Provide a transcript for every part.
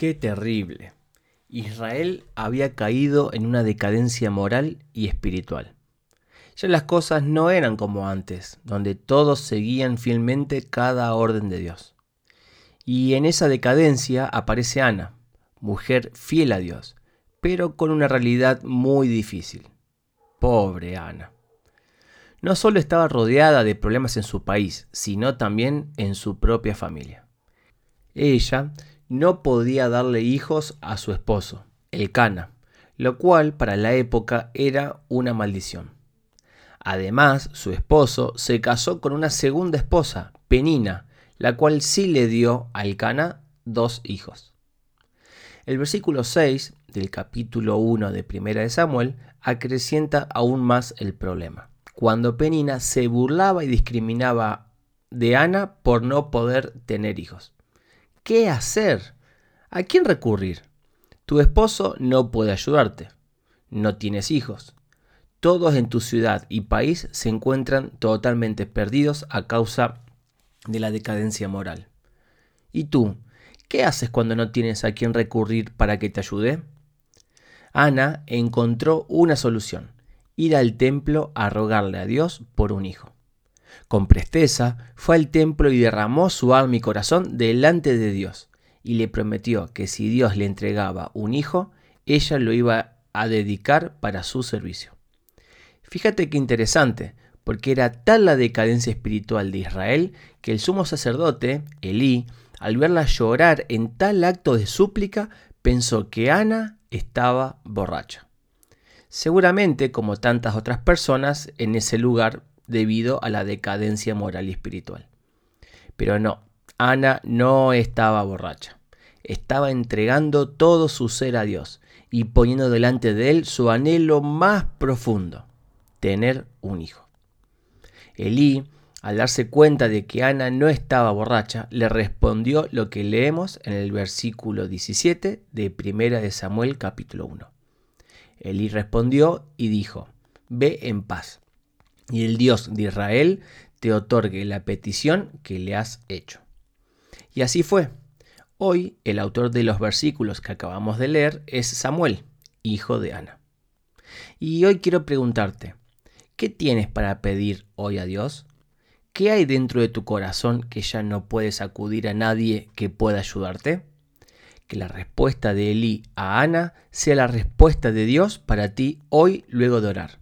Qué terrible. Israel había caído en una decadencia moral y espiritual. Ya las cosas no eran como antes, donde todos seguían fielmente cada orden de Dios. Y en esa decadencia aparece Ana, mujer fiel a Dios, pero con una realidad muy difícil. Pobre Ana. No solo estaba rodeada de problemas en su país, sino también en su propia familia. Ella no podía darle hijos a su esposo, el Cana, lo cual para la época era una maldición. Además, su esposo se casó con una segunda esposa, Penina, la cual sí le dio al Cana dos hijos. El versículo 6 del capítulo 1 de Primera de Samuel acrecienta aún más el problema, cuando Penina se burlaba y discriminaba de Ana por no poder tener hijos. ¿Qué hacer? ¿A quién recurrir? Tu esposo no puede ayudarte. No tienes hijos. Todos en tu ciudad y país se encuentran totalmente perdidos a causa de la decadencia moral. ¿Y tú? ¿Qué haces cuando no tienes a quién recurrir para que te ayude? Ana encontró una solución, ir al templo a rogarle a Dios por un hijo. Con presteza fue al templo y derramó su alma y corazón delante de Dios, y le prometió que si Dios le entregaba un hijo, ella lo iba a dedicar para su servicio. Fíjate qué interesante, porque era tal la decadencia espiritual de Israel que el sumo sacerdote, Elí, al verla llorar en tal acto de súplica, pensó que Ana estaba borracha. Seguramente, como tantas otras personas en ese lugar, debido a la decadencia moral y espiritual. Pero no, Ana no estaba borracha. Estaba entregando todo su ser a Dios y poniendo delante de él su anhelo más profundo, tener un hijo. Elí, al darse cuenta de que Ana no estaba borracha, le respondió lo que leemos en el versículo 17 de Primera de Samuel capítulo 1. Elí respondió y dijo, Ve en paz, y el Dios de Israel te otorgue la petición que le has hecho. Y así fue. Hoy el autor de los versículos que acabamos de leer es Samuel, hijo de Ana. Y hoy quiero preguntarte, ¿qué tienes para pedir hoy a Dios? ¿Qué hay dentro de tu corazón que ya no puedes acudir a nadie que pueda ayudarte? Que la respuesta de Elí a Ana sea la respuesta de Dios para ti hoy luego de orar.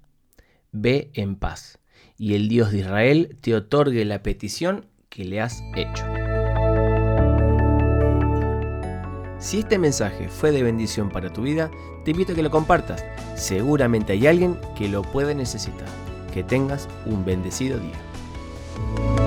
Ve en paz y el Dios de Israel te otorgue la petición que le has hecho. Si este mensaje fue de bendición para tu vida, te invito a que lo compartas. Seguramente hay alguien que lo puede necesitar. Que tengas un bendecido día.